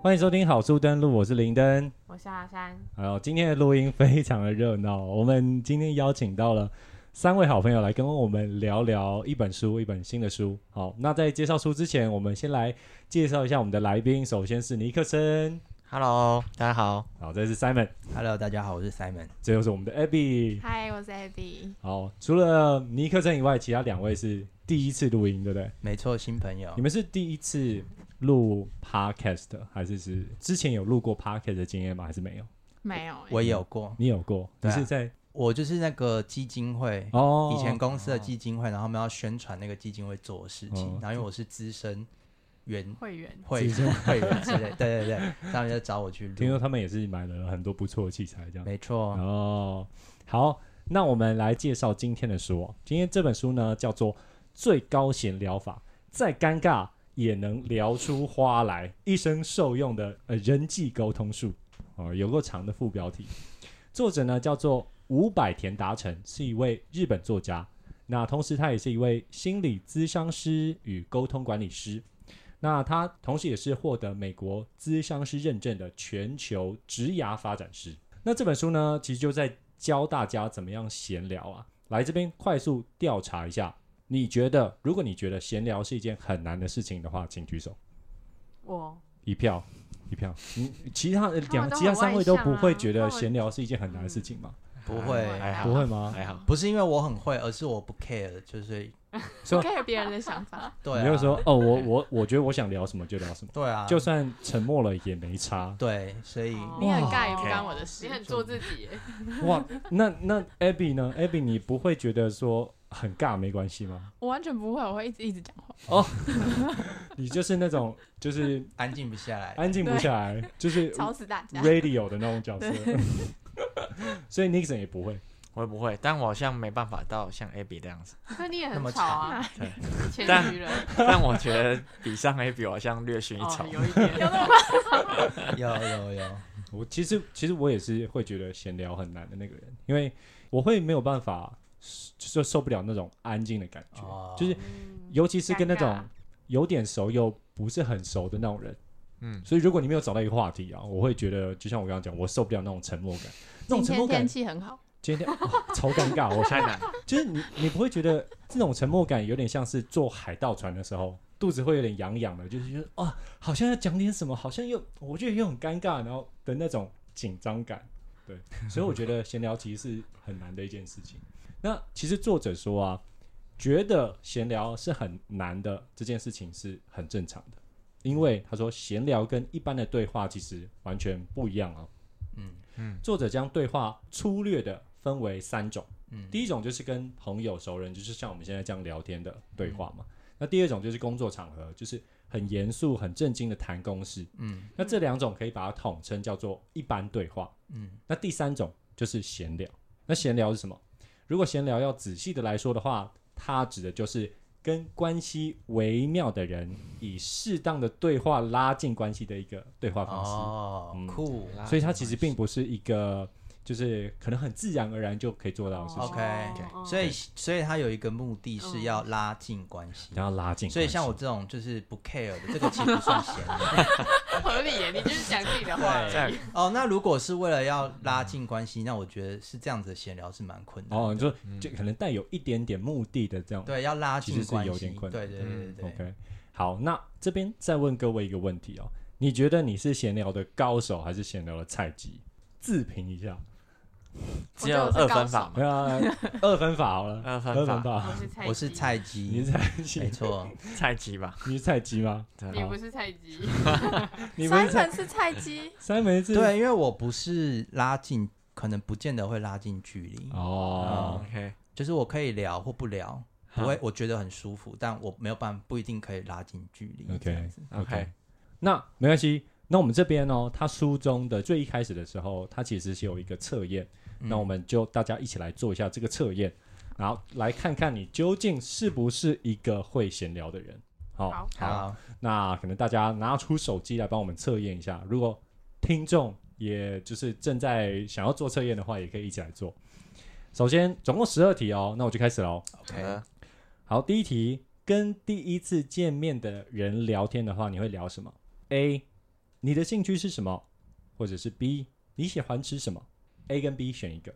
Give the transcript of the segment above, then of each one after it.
欢迎收听好书登录，我是林登。我是阿山，还有今天的录音非常的热闹，我们今天邀请到了三位好朋友来跟我们聊聊一本书，一本新的书。好，那在介绍书之前，我们先来介绍一下我们的来宾。首先是尼克森，Hello，大家好。好，这是 Simon，Hello，大家好，我是 Simon。这又是我们的 Abby，Hi，，我是 Abby。好，除了尼克森以外，其他两位是第一次录音，对不对？没错，新朋友你。们是第一次录 Podcast 还是是之前有录过 Podcast 的经验吗？还是没有？没有欸，我有过，你有过？你啊是在我就是那个基金会，哦以前公司的基金会，然后我们要宣传那个基金会做的事情哦，然后因为我是资深员会员，会资深会员之类，对对对，他们就找我去录。听说他们也是买了很多不错的器材，这样。没错，哦，好，那我们来介绍今天的书哦。今天这本书呢叫做《最高闲聊法》，再尴尬也能聊出花来，一生受用的呃人际沟通术哦，有个长的副标题。作者呢叫做五百田达成，是一位日本作家。那同时，他也是一位心理咨商师与沟通管理师。那他同时也是获得美国咨商师认证的全球职涯发展师。那这本书呢，其实就在教大家怎么样闲聊啊。来这边快速调查一下，你觉得如果你觉得闲聊是一件很难的事情的话，请举手，我一票，一票。你其他的两其他三位都不会觉得闲聊是一件很难的事情吗？不会还好，不会吗？还好。不是因为我很会，而是我不 care，就是说 care 别人的想法，对啊，你就说哦，我我我觉得我想聊什么就聊什么，对啊，就算沉默了也没差。对，所以哦你很尬也不干我的事，你很做自己，哇，那那 Abby 呢？Abby 你不会觉得说很尬没关系吗？我完全不会，我会一直一直讲话，哦 你就是那种就是安静不下来。安静不下来，就是吵死大家。radio 的那种角色，所以 Nixon 也不会。我也不会，但我好像没办法到像 Abby 这样子。那你也很吵啊，对，谦但但我觉得比上 Abby 好像略逊一筹哦，。有一点，有有有，我其实其实我也是会觉得闲聊很难的那个人，因为我会没有办法，就受不了那种安静的感觉，哦就是嗯尤其是跟那种有点熟又不是很熟的那种人。嗯，所以如果你没有找到一个话题啊，我会觉得就像我刚刚讲，我受不了那种沉默感。那种今天天沉默感，气很好，今天、哇 超尴尬。我太难。就是你，你不会觉得这种沉默感有点像是坐海盗船的时候，肚子会有点痒痒的，就是觉得啊，好像要讲点什么，好像又我觉得又很尴尬，然后的那种紧张感。对，所以我觉得闲聊其实是很难的一件事情。那其实作者说啊，觉得闲聊是很难的这件事情是很正常的，因为他说闲聊跟一般的对话其实完全不一样啊。嗯作者将对话粗略的分为三种。嗯，第一种就是跟朋友、熟人，就是像我们现在这样聊天的对话嘛。那第二种就是工作场合，就是很严肃、很正经的谈公事。嗯那这两种可以把它统称叫做一般对话。嗯那第三种就是闲聊。那闲聊是什么？如果闲聊要仔细的来说的话，它指的就是跟关系微妙的人以适当的对话拉近关系的一个对话方式。哦嗯，酷所以它其实并不是一个就是可能很自然而然就可以做到的事情。OK，哦所以所以他有一个目的是要拉近关系。然后拉近。所以像我这种就是不 care 的，这个其实不算闲聊。合理耶，你就是讲自己的话对。哦，那如果是为了要拉近关系，那我觉得是这样子的闲聊是蛮困难。哦，你说就可能带有一点点目的的这样。对，要拉其实是近关系，有点困难对对对对对。OK，好，那这边再问各位一个问题哦，你觉得你是闲聊的高手还是闲聊的菜鸡？自评一下。只有二分法嘛？对啊，二分法好了，二分法。我是菜鸡，我是菜你鸡是，菜没鸡，错。菜鸡吧？你是菜鸡吗？你不是菜鸡，你三粉是菜鸡，三门是？对，因为我不是拉近，可能不见得会拉近距离，哦，OK，就是我可以聊或不聊，不会，我觉得很舒服，但我没有办法，不一定可以拉近距离。OK，OK，那没关系。那我们这边哦，他书中的最一开始的时候，他其实是有一个测验，嗯那我们就大家一起来做一下这个测验，然后来看看你究竟是不是一个会闲聊的人。好，好好，那可能大家拿出手机来帮我们测验一下。如果听众也就是正在想要做测验的话，也可以一起来做。首先，总共十二题哦，那我就开始喽。OK，呃好，第一题，跟第一次见面的人聊天的话，你会聊什么？A. 你的兴趣是什么？或者是 B 你喜欢吃什么？A 跟 B 选一个。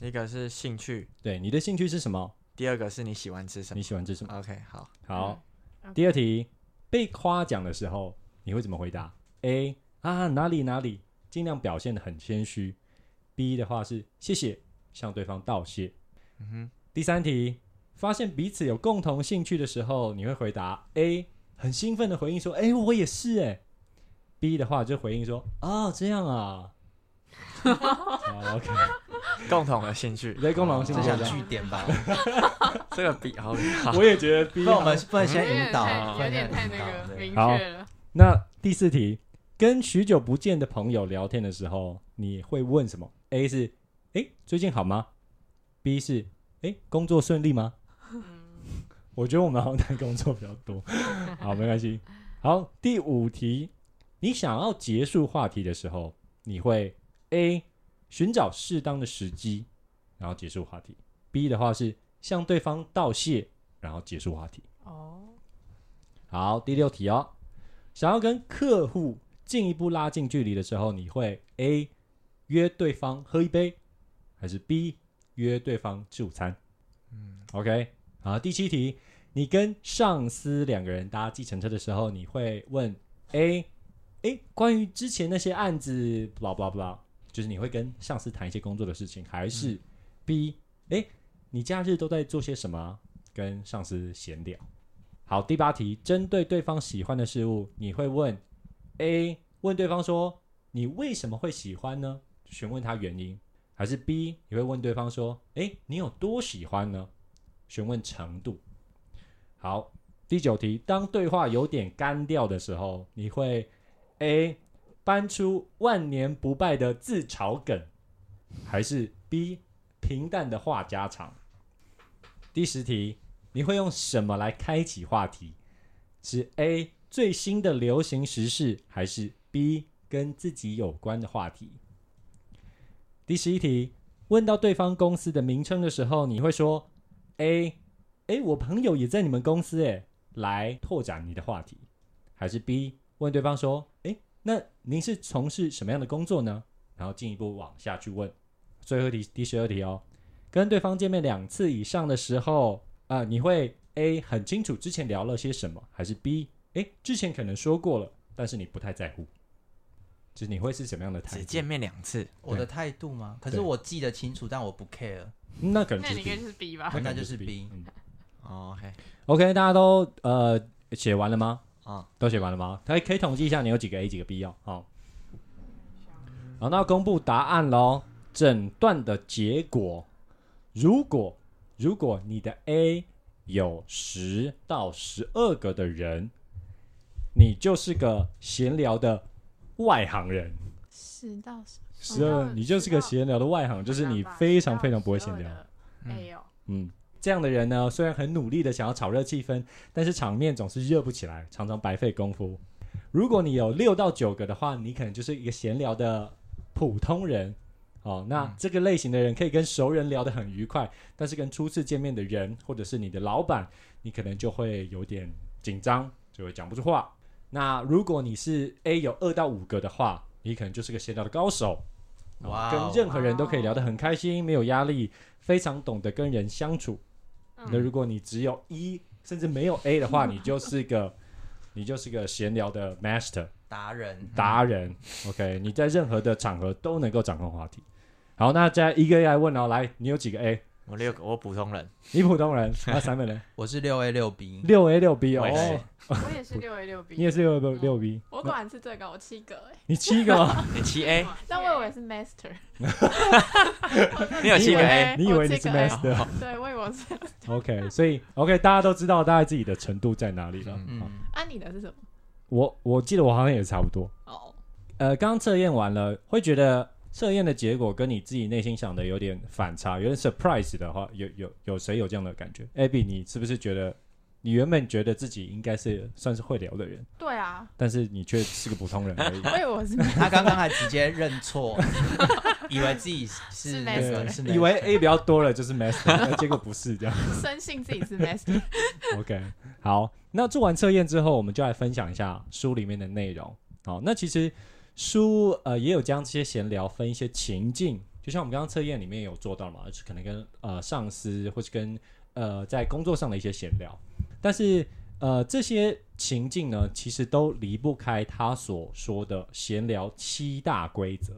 一个是兴趣，对，你的兴趣是什么？第二个是你喜欢吃什么你喜欢吃什么？？OK，好，好，嗯第二题，被夸奖的时候你会怎么回答？A 啊哪里哪里，尽量表现的很谦虚。B 的话是谢谢，向对方道谢。嗯哼，第三题，发现彼此有共同兴趣的时候，你会回答 A，很兴奋的回应说：“哎、我也是哎。”B 的话就回应说：“哦，这样啊。好，OK，共同的兴趣，对共同兴趣这样据点吧？这个比好好，我也觉得 B 不然我们不能先引导，太有能先点太那个明好确了。那第四题，跟许久不见的朋友聊天的时候，你会问什么？A 是哎最近好吗？B 是哎工作顺利吗？嗯，我觉得我们好像谈工作比较多，好没关系。好，第五题，你想要结束话题的时候，你会 A 寻找适当的时机，然后结束话题；B 的话是向对方道谢，然后结束话题。哦，好，第六题哦，想要跟客户进一步拉近距离的时候，你会 A 约对方喝一杯，还是 B 约对方吃午餐？嗯，OK，好，第七题，你跟上司两个人搭计程车的时候，你会问 A，诶，关于之前那些案子，blah blah blah，就是你会跟上司谈一些工作的事情，还是 B，诶，你假日都在做些什么啊？跟上司闲聊。好，第八题，针对对方喜欢的事物，你会问 A，问对方说你为什么会喜欢呢？询问他原因，还是 B，你会问对方说，哎，你有多喜欢呢？询问程度。好，第九题，当对话有点干掉的时候，你会 A 搬出万年不败的自嘲梗，还是 B 平淡的话家常？第十题，你会用什么来开启话题？是 A 最新的流行时事，还是 B 跟自己有关的话题？第十一题，问到对方公司的名称的时候，你会说 A，哎，我朋友也在你们公司，哎，来拓展你的话题，还是 B 问对方说，哎，那您是从事什么样的工作呢？然后进一步往下去问。最后一题，第十二题哦，跟对方见面两次以上的时候，啊、你会 A 很清楚之前聊了些什么，还是 B，哎，之前可能说过了，但是你不太在乎，就是你会是什么样的态度？只见面两次，我的态度吗？可是我记得清楚，但我不 care，那可能那你应该就是 B 吧？那就是 B 嗯哦，OK，OK，大家都呃写完了吗？啊，都写完了吗？可以可以统计一下你有几个 A 几个 B 哦。好，好，那要公布答案喽。诊断的结果，如果如果你的 A 有十到十二个的人，你就是个闲聊的外行人。十到十，十二，你就是个闲聊的外行，就是你非常非常不会闲聊。没有，嗯，这样的人呢，虽然很努力的想要炒热气氛，但是场面总是热不起来，常常白费功夫。如果你有六到九个的话，你可能就是一个闲聊的普通人。哦，那嗯这个类型的人可以跟熟人聊得很愉快，但是跟初次见面的人或者是你的老板，你可能就会有点紧张，就会讲不出话。那如果你是 A 有二到五个的话，你可能就是个闲聊的高手，哦哇哦跟任何人都可以聊得很开心，没有压力，非常懂得跟人相处。嗯那如果你只有一甚至没有 A 的话，你就是个你就是个闲聊的 master 达人达人。OK，你在任何的场合都能够掌控话题。好，那再一个一个来问哦，来，你有几个 A？我六个，我普通人，你普通人，那 三个人，我是六 A 六 B，六 A 六 B 哦。我也是，我也是 六 A 六 B，你也是六 A 六 B，我果然是最高，我七个哎，你七个？哦，你七 A，但我以为是 Master，你有七个你以为？A，你以为你是 master？对，我以为我是。OK，所以 OK，大家都知道大概自己的程度在哪里了。嗯啊，你的是什么？我我记得我好像也差不多。哦，呃，刚刚测验完了，会觉得测验的结果跟你自己内心想的有点反差，有点 surprise 的话，有有有谁有这样的感觉？Abby，你是不是觉得你原本觉得自己应该是算是会聊的人，对啊，但是你却是个普通人而已？我以我是 他刚刚还直接认错，以为自己是是那个 master 是以为 A 比较多了就是 master，那结果不是这样。深信自己是 Master。OK，好，那做完测验之后，我们就来分享一下书里面的内容。好，那其实书呃也有将这些闲聊分一些情境，就像我们刚刚测验里面有做到嘛，就是可能跟呃上司或是跟呃在工作上的一些闲聊，但是呃这些情境呢，其实都离不开他所说的闲聊七大规则。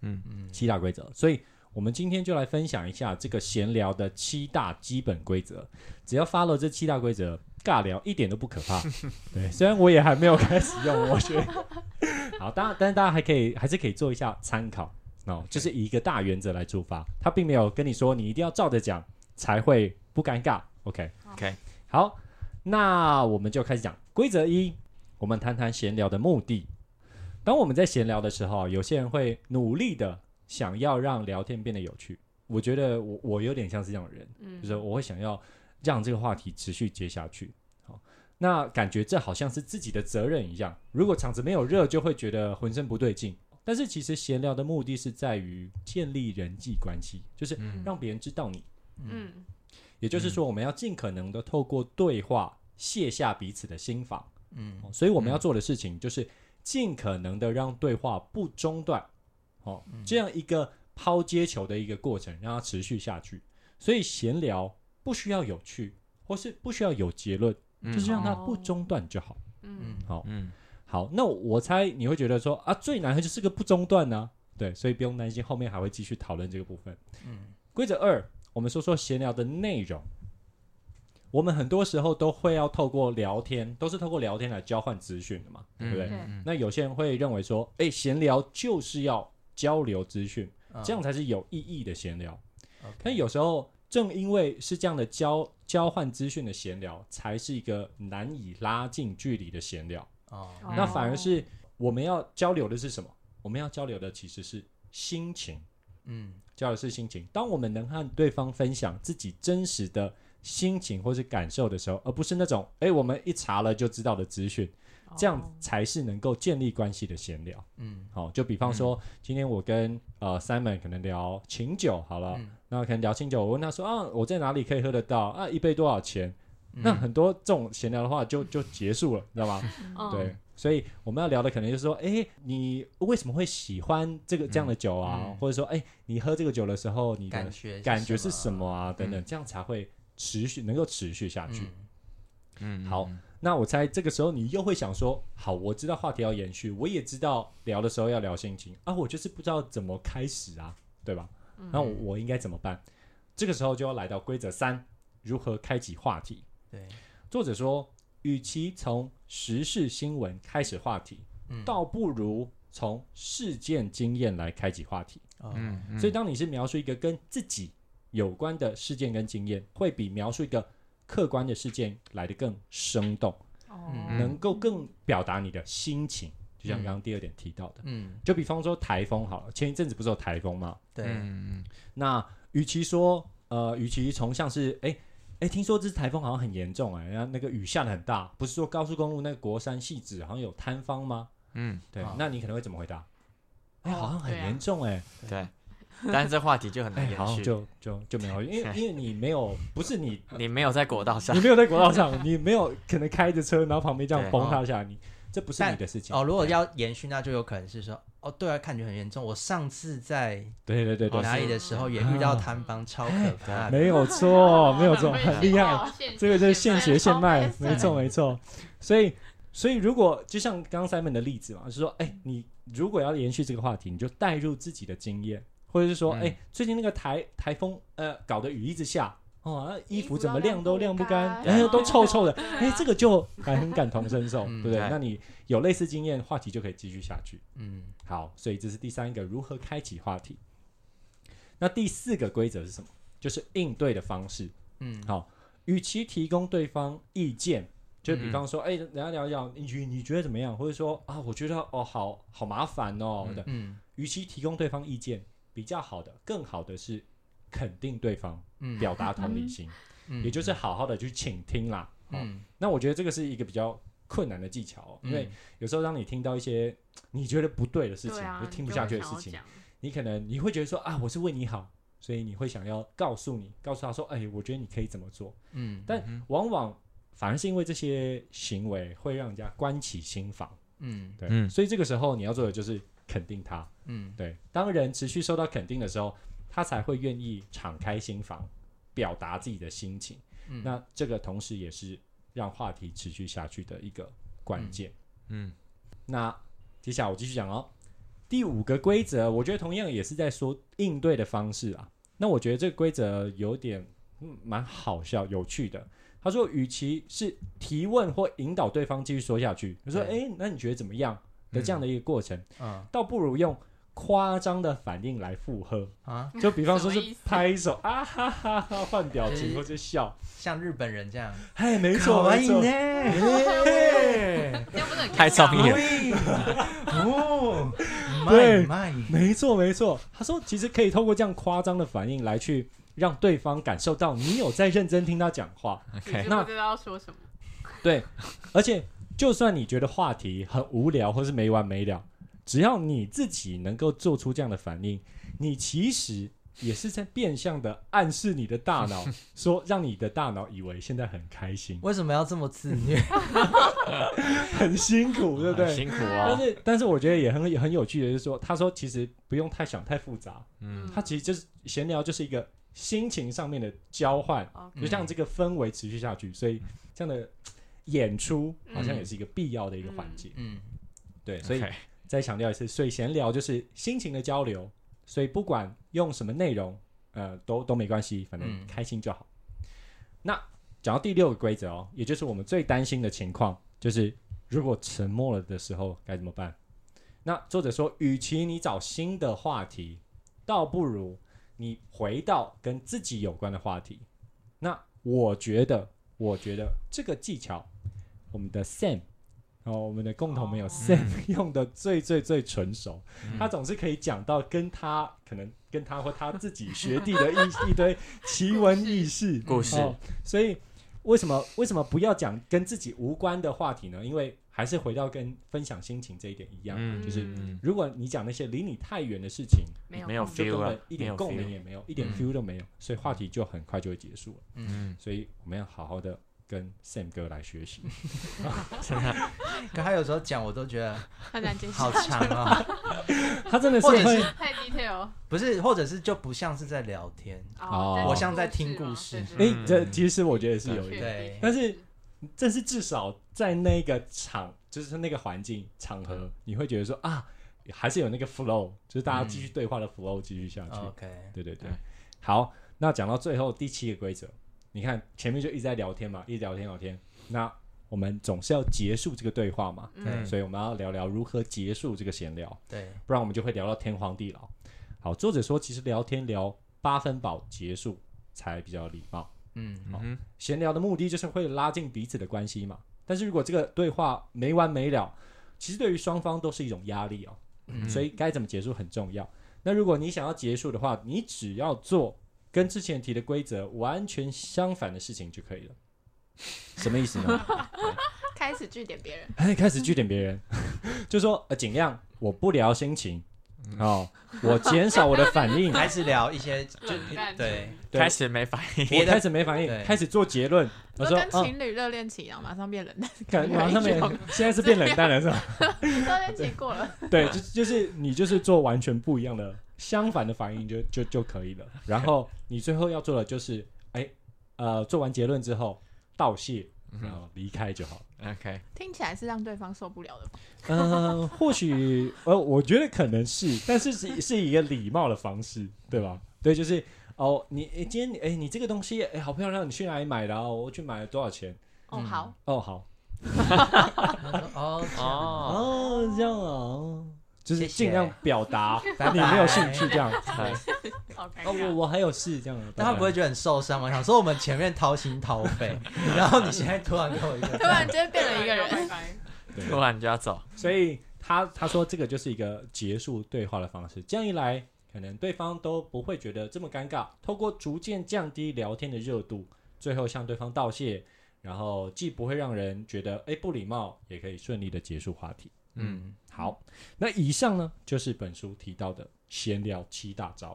嗯嗯七大规则，所以我们今天就来分享一下这个闲聊的七大基本规则。只要 follow 这七大规则，尬聊一点都不可怕。对，虽然我也还没有开始用，我觉得 好，当然，但是大家还可以还是可以做一下参考哦，就是以一个大原则来出发，他并没有跟你说你一定要照着讲才会不尴尬。OK OK 好，那我们就开始讲规则一，我们谈谈闲聊的目的。当我们在闲聊的时候，有些人会努力的想要让聊天变得有趣。我觉得我我有点像是这样的人，嗯就是我会想要让这个话题持续接下去。好，那感觉这好像是自己的责任一样。如果场子没有热，就会觉得浑身不对劲。但是其实闲聊的目的是在于建立人际关系，就是嗯让别人知道你。嗯也就是说，我们要尽可能的透过对话卸下彼此的心防。嗯哦所以我们要做的事情就是尽可能的让对话不中断，哦，这样一个抛接球的一个过程，让它持续下去。所以闲聊不需要有趣，或是不需要有结论，嗯就是让它不中断就好。嗯好，嗯好，那我猜你会觉得说啊，最难的就是个不中断呢、对，所以不用担心，后面还会继续讨论这个部分。嗯规则二，我们说说闲聊的内容。我们很多时候都会要透过聊天，都是透过聊天来交换资讯的嘛，对不对？嗯那有些人会认为说，哎，闲聊就是要交流资讯，嗯这样才是有意义的闲聊。但有时候正因为是这样的交交换资讯的闲聊，才是一个难以拉近距离的闲聊。哦哦那反而是我们要交流的是什么？我们要交流的其实是心情，嗯交流是心情。当我们能和对方分享自己真实的心情或是感受的时候，而不是那种哎我们一查了就知道的资讯，这样哦才是能够建立关系的闲聊。嗯好，就比方说，今天我跟呃 Simon 可能聊清酒好了，嗯那可能聊清酒，我问他说啊，我在哪里可以喝得到啊？一杯多少钱？嗯那很多这种闲聊的话就就结束了，你知道吗？嗯对，所以我们要聊的可能就是说，哎，你为什么会喜欢这个这样的酒啊？嗯或者说，哎，你喝这个酒的时候，你的感觉感觉是什么啊？等等，嗯这样才会持续能够持续下去。嗯嗯好那我猜这个时候你又会想说，好，我知道话题要延续，我也知道聊的时候要聊心情啊，我就是不知道怎么开始啊，对吧？嗯那我我应该怎么办？这个时候就要来到规则三，如何开启话题。对作者说，与其从时事新闻开始话题，嗯倒不如从事件经验来开启话题。嗯所以，当你是描述一个跟自己有关的事件跟经验，会比描述一个客观的事件来得更生动，能够更表达你的心情。就像嗯刚刚第二点提到的，嗯。就比方说台风好了，前一阵子不是有台风吗？对。嗯。那与其说呃，与其从像是哎哎，听说这次台风好像很严重哎、然后那个雨下的很大，不是说高速公路那个国山细子好像有塌方吗？嗯。对，啊那你可能会怎么回答？哎、哦好像很严重哎、对，但是这话题就很难延续，就就就没有，因为 因为你没有，不是你 你没有在国道上你，没有在国道上，你没有可能开着车，然后旁边这样对崩塌下来，你这不是你的事情。哦，如果要延续，那就有可能是说，哦，对啊，感觉很严重。我上次在对对对对，哪里的时候也遇到摊帮，超可怕的。没有错，没有错，会很厉害。这个就是现学现卖，没错没错。所以所以如果就像刚刚 Simon 的例子嘛，就是说，哎，你如果要延续这个话题，你就带入自己的经验，或者是说，嗯哎，最近那个台台风，呃，搞得雨一直下。哦，那衣衣服服怎么晾都晾不干，干哎，都臭臭的，哎，这个就还很感同身受，嗯 对不对？那你有类似经验，话题就可以继续下去。嗯好，所以这是第三个如何开启话题。那第四个规则是什么？就是应对的方式。嗯好，与其提供对方意见，就比方说，哎、人家聊一聊，你觉你觉得怎么样？或者说啊，我觉得哦，好好麻烦哦的。嗯与其提供对方意见，比较好的，更好的是肯定对方，嗯。表达同理心，嗯。也就是好好的去倾听啦。哦。嗯那我觉得这个是一个比较困难的技巧、哦，因为有时候当你听到一些 你觉得不对的事情，就听不下去的事情，情，你可能你会觉得说啊，我是为你好，所以你会想要告诉你，告诉他说，哎，我觉得你可以怎么做。嗯但往往反而是因为这些行为会让人家关起心房，嗯。对，嗯。所以这个时候你要做的就是肯定他。嗯对，当人持续受到肯定的时候，他才会愿意敞开心房，表达自己的心情。嗯，那这个同时也是让话题持续下去的一个关键。嗯那接下来我继续讲哦。第五个规则，我觉得同样也是在说应对的方式啊。那我觉得这个规则有点嗯蛮好笑、有趣的。他说，与其是提问或引导对方继续说下去，他说：“对诶，那你觉得怎么样？”的这样的一个过程，嗯倒不如用夸张的反应来附和。啊，就比方说是拍手啊哈哈哈，换表情或者笑。像日本人这样，嘿，没错没错。呢，太尴尬吗专业，哦，对没错没错，他说其实可以透过这样夸张的反应来去让对方感受到你有在认真听他讲话。，OK，那是不知道说什么。对，而且就算你觉得话题很无聊或是没完没了，只要你自己能够做出这样的反应，你其实也是在变相的暗示你的大脑，说让你的大脑以为现在很开心，为什么要这么自虐？很辛苦，对不对？辛苦啊。但哦，是，但是我觉得也很很有趣的，就是说，他说其实不用太想太复杂，嗯。他其实就是闲聊，就是一个心情上面的交换，哦。就像这个氛围持续下去，所以这样的演出好像也是一个必要的一个环节。嗯。对，所以再强调一次，所以闲聊就是心情的交流，所以不管用什么内容，呃，都都没关系，反正嗯开心就好。那讲到第六个规则哦，也就是我们最担心的情况，就是如果沉默了的时候该怎么办？那作者说，与其你找新的话题，倒不如你回到跟自己有关的话题。那我觉得，我觉得这个技巧，我们的 Sam 哦，我们的共同朋友哦。Sam、用的最最最纯熟，嗯。他总是可以讲到跟他可能跟他或他自己学弟的一一堆奇闻异事。故事。哦，所以为什么为什么不要讲跟自己无关的话题呢？因为还是回到跟分享心情这一点一样，嗯就是嗯如果你讲那些离你太远的事情，没有 feel 本了一点没有共鸣也没有，一点嗯。feel 都没有，所以话题就很快就会结束了。嗯，所以我们要好好的跟 Sam 哥来学习。可他有时候讲我都觉得很难接受。好。长啊，他真的是或者会是太 detail 不是，或者是就不像是在聊天，哦我像在听故事。哎、嗯。这其实我觉得是有一点，但是这是至少在那个场，就是那个环境场合，你会觉得说啊，还是有那个 flow，就是大家继续对话的 flow 继续下去。OK，对对对。对，好，那讲到最后第七个规则，你看前面就一直在聊天嘛，一直聊天聊天，那我们总是要结束这个对话嘛，嗯，所以我们要聊聊如何结束这个闲聊，对，不然我们就会聊到天荒地老。好，作者说其实聊天聊八分饱结束才比较礼貌。嗯嗯哼闲聊的目的就是会拉近彼此的关系嘛。但是如果这个对话没完没了，其实对于双方都是一种压力哦。嗯所以该怎么结束很重要。那如果你想要结束的话，你只要做跟之前提的规则完全相反的事情就可以了。什么意思呢？开始据点别人，哎，开始据点别人，就说呃，尽量我不聊心情。哦，我减少我的反应，开始聊一些就对。对。开始没反应，我开始没反应，开始做结论。我说跟情侣热恋期一样，马上变冷淡，看马上变现在是变冷淡了是吧？热恋期过了，对，就就是你就是做完全不一样的相反的反应就 就就可以了。然后你最后要做的就是，哎，呃，做完结论之后道谢，然后离开就好了。OK，听起来是让对方受不了的吧？嗯、或许呃，我觉得可能是，但是是 是一个礼貌的方式，对吧？对，就是哦，你诶今天你哎，你这个东西哎好漂亮，你去哪里买的啊？我去买了多少钱？哦，嗯好，哦，好哦哦，哦，这样哦，就是尽量表达 你没有兴趣这样。子哦，我。我还有事这样。但他不会觉得很受伤吗？想说我们前面掏心掏肺，然后你现在突然给我一个突然间变了一个人，突然就要走，所以他他说这个就是一个结束对话的方式，这样一来，可能对方都不会觉得这么尴尬。透过逐渐降低聊天的热度，最后向对方道谢，然后既不会让人觉得哎不礼貌，也可以顺利的结束话题。嗯，好，那以上呢就是本书提到的闲聊七大招。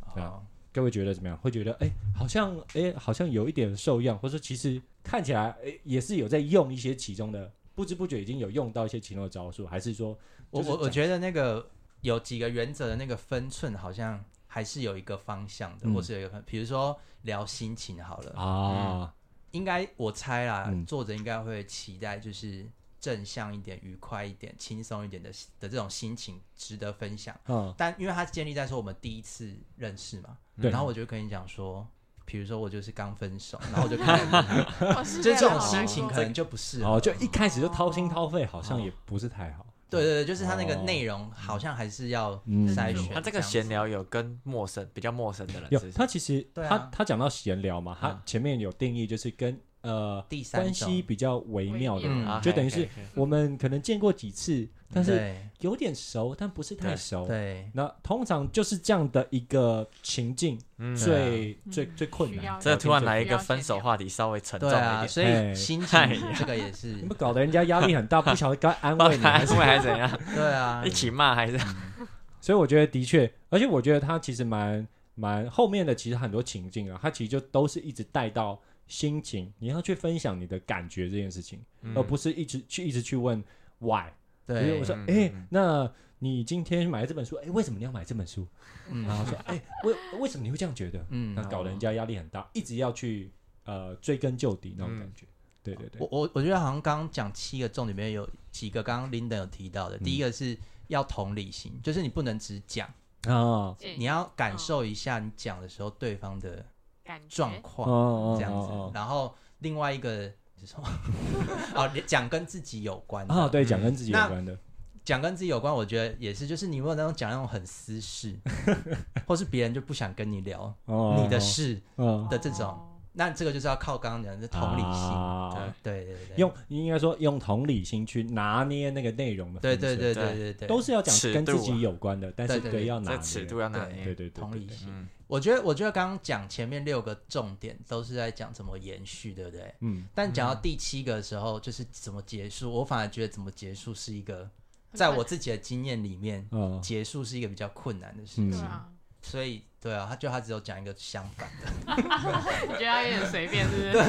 啊好，各位觉得怎么样？会觉得哎，好像哎，好像有一点受用，或者说其实看起来哎也是有在用一些其中的不知不觉已经有用到一些其中的招数，还是说是我我我觉得那个有几个原则的那个分寸，好像还是有一个方向的，嗯。或是有一个分，比如说聊心情好了，啊，应该我猜啦，嗯。作者应该会期待就是正向一点、愉快一点、轻松一点的的这种心情值得分享。嗯。但因为它建立在说我们第一次认识嘛，对。然后我就跟你讲说，比如说我就是刚分手，然后我就开始分享，我 是就是这种心情可能就不适合。哦，就一开始就掏心掏肺，好像也不是太好。对对对，就是它那个哦内容好像还是要嗯。筛选。他这个闲聊有跟陌生比较陌生的人有他其实对啊。他他讲到闲聊嘛，他嗯。前面有定义就是跟呃第三关种。系比较微妙的，嗯啊就等于是我们可能见过几次，但是对。有点熟，但不是太熟。对。那通常就是这样的一个情境嗯，最最嗯最困难。这突然来一个分手话题，稍微沉重了对啊，一点，所哎。以心哎情这个也是。你们搞得人家压力很大，不晓得该安慰你，还是怎样？对啊。一，起骂还是？所以我觉得的确，而且我觉得他其实蛮蛮后面的，其实很多情境啊，他其实就都是一直带到心情，你要去分享你的感觉这件事情，而不是一直去一直去问 why。比如对我，说，嗯哎、嗯那你今天买了这本书，哎、为什么你要买这本书？然嗯后说，哎、为为什么你会这样觉得？嗯那搞得人家压力很大，一直要去呃追根究底那种感觉。对对对。我，我我觉得好像刚刚讲七个重点里面有几个，刚刚 Linda 有提到的，嗯。第一个是要同理心，就是你不能只讲，啊，你要感受一下你讲的时候对方的感觉。哦状况，哦这样子。哦。然后另外一个是什么？哦，讲跟自己有关的。哦，对，讲嗯跟自己有关的，讲跟自己有关，我觉得也是，就是你有没有那种讲那种很私事，或是别人就不想跟你聊哦，你的事嗯，的这种，哦那这个就是要靠刚刚讲的同理心。啊。对对对。对，用应该说用同理心去拿捏那个内容的分寸，对对对对对对。对，都是要讲尺跟自己啊有关的，但是对对对要拿捏。尺度要拿对捏。对。对同理心。嗯，我觉得我觉得刚刚讲前面六个重点都是在讲怎么延续，对不对？嗯，但讲到第七个的时候，就是怎么结束，我反而觉得怎么结束是一个，在我自己的经验里面，嗯，结束是一个比较困难的事嗯。情。对啊，所以，对啊，他就他只有讲一个相反的，你觉得他有点随便，是不是 对？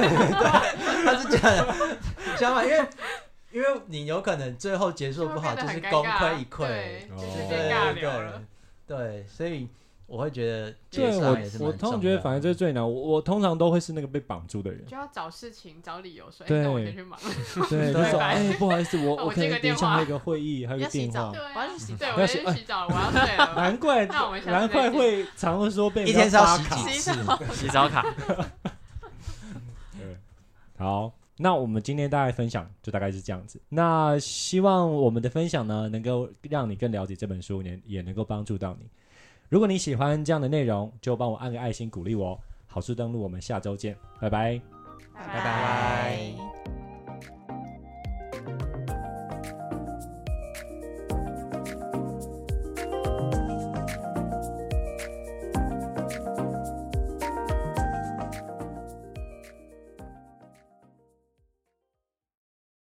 他是讲的相反，因为因为你有可能最后结束不好，就就是功亏一篑就是尬了。对，所以我会觉得对我我通常觉得反正这是最难，我我通常都会是那个被绑住的人，就要找事情、找理由说，哎，对。那我先去忙。对，就对说哎不好意思，我我我可个电话等一下还有个会议，还有个电话，我要去洗对，澡。我先去洗澡。了，我要睡了。难怪难怪会常会说被一天是要洗几次？洗澡卡，对，好，那我们今天大概分享就大概是这样子。那希望我们的分享呢，能够让你更了解这本书，也也能够帮助到你。如果你喜欢这样的内容，就帮我按个爱心鼓励我哦。好事登录，我们下周见，拜拜。拜拜拜。